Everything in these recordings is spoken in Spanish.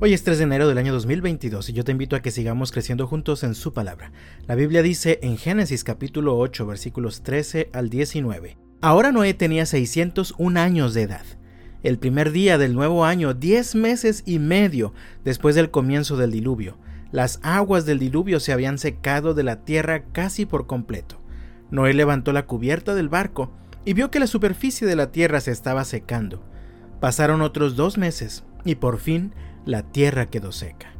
Hoy es 3 de enero del año 2022 y yo te invito a que sigamos creciendo juntos en su palabra. La Biblia dice en Génesis capítulo 8 versículos 13 al 19. Ahora Noé tenía 601 años de edad. El primer día del nuevo año, 10 meses y medio después del comienzo del diluvio, las aguas del diluvio se habían secado de la tierra casi por completo. Noé levantó la cubierta del barco y vio que la superficie de la tierra se estaba secando. Pasaron otros dos meses y por fin la tierra quedó seca.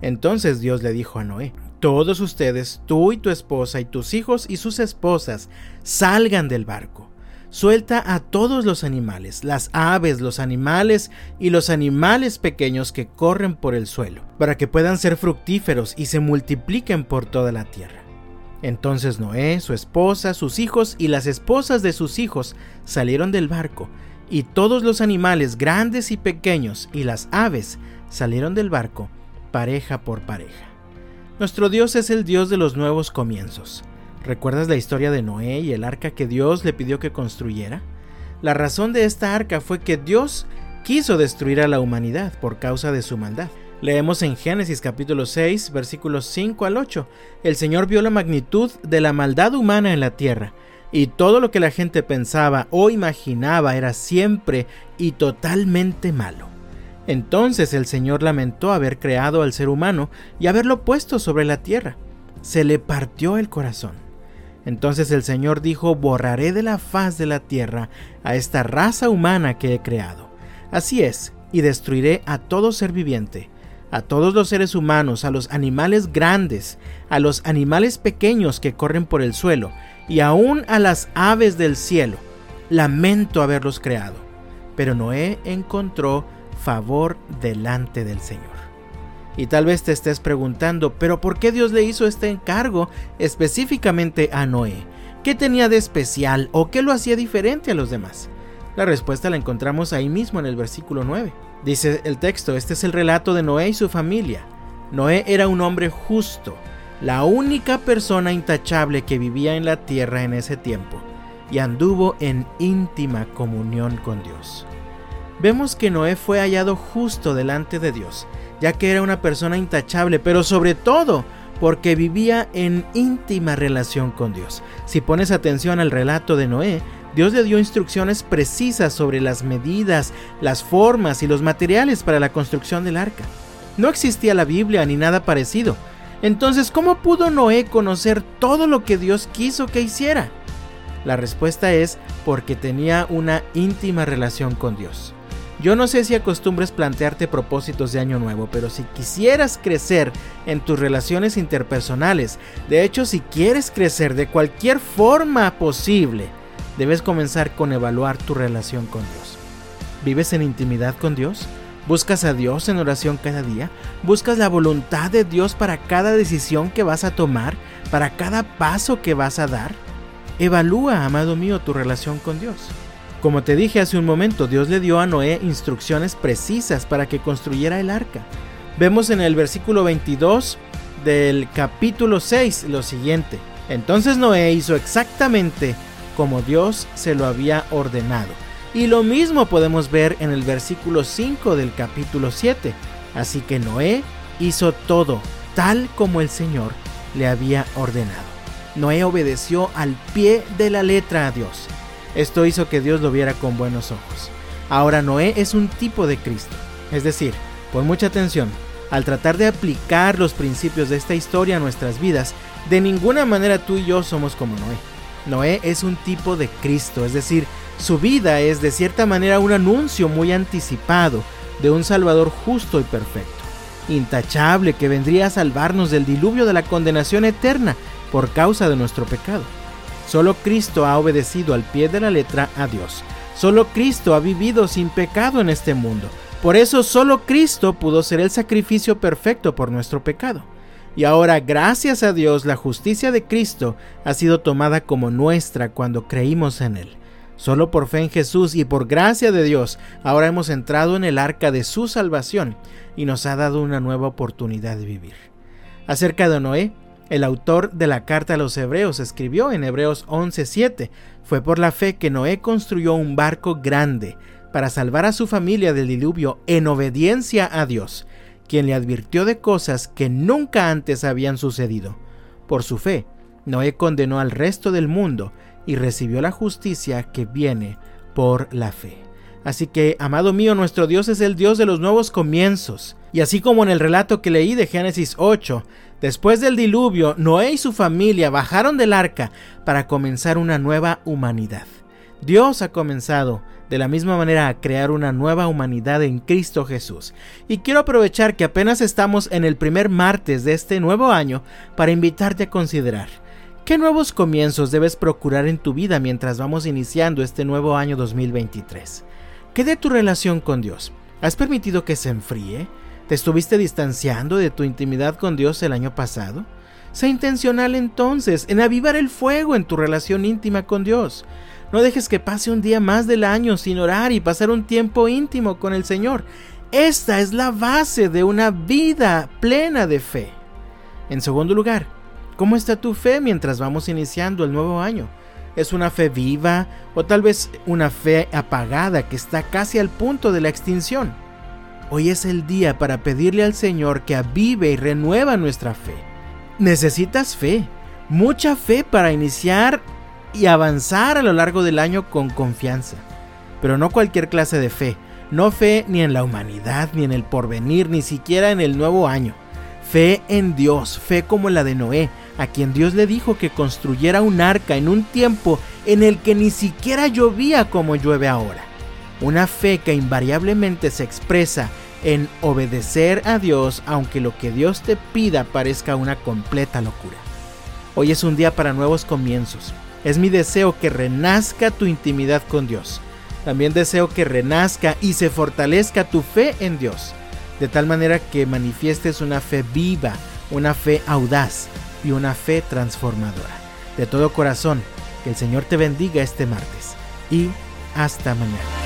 Entonces Dios le dijo a Noé, todos ustedes, tú y tu esposa y tus hijos y sus esposas, salgan del barco. Suelta a todos los animales, las aves, los animales y los animales pequeños que corren por el suelo, para que puedan ser fructíferos y se multipliquen por toda la tierra. Entonces Noé, su esposa, sus hijos y las esposas de sus hijos salieron del barco, y todos los animales grandes y pequeños y las aves salieron del barco pareja por pareja. Nuestro Dios es el Dios de los nuevos comienzos. ¿Recuerdas la historia de Noé y el arca que Dios le pidió que construyera? La razón de esta arca fue que Dios quiso destruir a la humanidad por causa de su maldad. Leemos en Génesis capítulo 6 versículos 5 al 8. El Señor vio la magnitud de la maldad humana en la tierra, y todo lo que la gente pensaba o imaginaba era siempre y totalmente malo. Entonces el Señor lamentó haber creado al ser humano y haberlo puesto sobre la tierra. Se le partió el corazón. Entonces el Señor dijo, borraré de la faz de la tierra a esta raza humana que he creado. Así es, y destruiré a todo ser viviente, a todos los seres humanos, a los animales grandes, a los animales pequeños que corren por el suelo, y aún a las aves del cielo. Lamento haberlos creado. Pero Noé encontró favor delante del Señor. Y tal vez te estés preguntando, pero ¿por qué Dios le hizo este encargo específicamente a Noé? ¿Qué tenía de especial o qué lo hacía diferente a los demás? La respuesta la encontramos ahí mismo en el versículo 9. Dice el texto, este es el relato de Noé y su familia. Noé era un hombre justo, la única persona intachable que vivía en la tierra en ese tiempo, y anduvo en íntima comunión con Dios vemos que Noé fue hallado justo delante de Dios, ya que era una persona intachable, pero sobre todo porque vivía en íntima relación con Dios. Si pones atención al relato de Noé, Dios le dio instrucciones precisas sobre las medidas, las formas y los materiales para la construcción del arca. No existía la Biblia ni nada parecido. Entonces, ¿cómo pudo Noé conocer todo lo que Dios quiso que hiciera? La respuesta es porque tenía una íntima relación con Dios. Yo no sé si acostumbres plantearte propósitos de año nuevo, pero si quisieras crecer en tus relaciones interpersonales, de hecho si quieres crecer de cualquier forma posible, debes comenzar con evaluar tu relación con Dios. ¿Vives en intimidad con Dios? ¿Buscas a Dios en oración cada día? ¿Buscas la voluntad de Dios para cada decisión que vas a tomar? ¿Para cada paso que vas a dar? Evalúa, amado mío, tu relación con Dios. Como te dije hace un momento, Dios le dio a Noé instrucciones precisas para que construyera el arca. Vemos en el versículo 22 del capítulo 6 lo siguiente. Entonces Noé hizo exactamente como Dios se lo había ordenado. Y lo mismo podemos ver en el versículo 5 del capítulo 7. Así que Noé hizo todo tal como el Señor le había ordenado. Noé obedeció al pie de la letra a Dios. Esto hizo que Dios lo viera con buenos ojos. Ahora Noé es un tipo de Cristo. Es decir, pon mucha atención, al tratar de aplicar los principios de esta historia a nuestras vidas, de ninguna manera tú y yo somos como Noé. Noé es un tipo de Cristo, es decir, su vida es de cierta manera un anuncio muy anticipado de un Salvador justo y perfecto, intachable que vendría a salvarnos del diluvio de la condenación eterna por causa de nuestro pecado. Solo Cristo ha obedecido al pie de la letra a Dios. Solo Cristo ha vivido sin pecado en este mundo. Por eso solo Cristo pudo ser el sacrificio perfecto por nuestro pecado. Y ahora, gracias a Dios, la justicia de Cristo ha sido tomada como nuestra cuando creímos en Él. Solo por fe en Jesús y por gracia de Dios, ahora hemos entrado en el arca de su salvación y nos ha dado una nueva oportunidad de vivir. Acerca de Noé, el autor de la carta a los hebreos escribió en Hebreos 11:7, fue por la fe que Noé construyó un barco grande para salvar a su familia del diluvio en obediencia a Dios, quien le advirtió de cosas que nunca antes habían sucedido. Por su fe, Noé condenó al resto del mundo y recibió la justicia que viene por la fe. Así que, amado mío, nuestro Dios es el Dios de los nuevos comienzos. Y así como en el relato que leí de Génesis 8, después del diluvio, Noé y su familia bajaron del arca para comenzar una nueva humanidad. Dios ha comenzado de la misma manera a crear una nueva humanidad en Cristo Jesús. Y quiero aprovechar que apenas estamos en el primer martes de este nuevo año para invitarte a considerar qué nuevos comienzos debes procurar en tu vida mientras vamos iniciando este nuevo año 2023. ¿Qué de tu relación con Dios? ¿Has permitido que se enfríe? ¿Te estuviste distanciando de tu intimidad con Dios el año pasado? Sé intencional entonces en avivar el fuego en tu relación íntima con Dios. No dejes que pase un día más del año sin orar y pasar un tiempo íntimo con el Señor. Esta es la base de una vida plena de fe. En segundo lugar, ¿cómo está tu fe mientras vamos iniciando el nuevo año? ¿Es una fe viva o tal vez una fe apagada que está casi al punto de la extinción? Hoy es el día para pedirle al Señor que avive y renueva nuestra fe. Necesitas fe, mucha fe para iniciar y avanzar a lo largo del año con confianza. Pero no cualquier clase de fe, no fe ni en la humanidad, ni en el porvenir, ni siquiera en el nuevo año. Fe en Dios, fe como la de Noé, a quien Dios le dijo que construyera un arca en un tiempo en el que ni siquiera llovía como llueve ahora. Una fe que invariablemente se expresa en obedecer a Dios aunque lo que Dios te pida parezca una completa locura. Hoy es un día para nuevos comienzos, es mi deseo que renazca tu intimidad con Dios. También deseo que renazca y se fortalezca tu fe en Dios, de tal manera que manifiestes una fe viva, una fe audaz y una fe transformadora. De todo corazón, que el Señor te bendiga este martes y hasta mañana.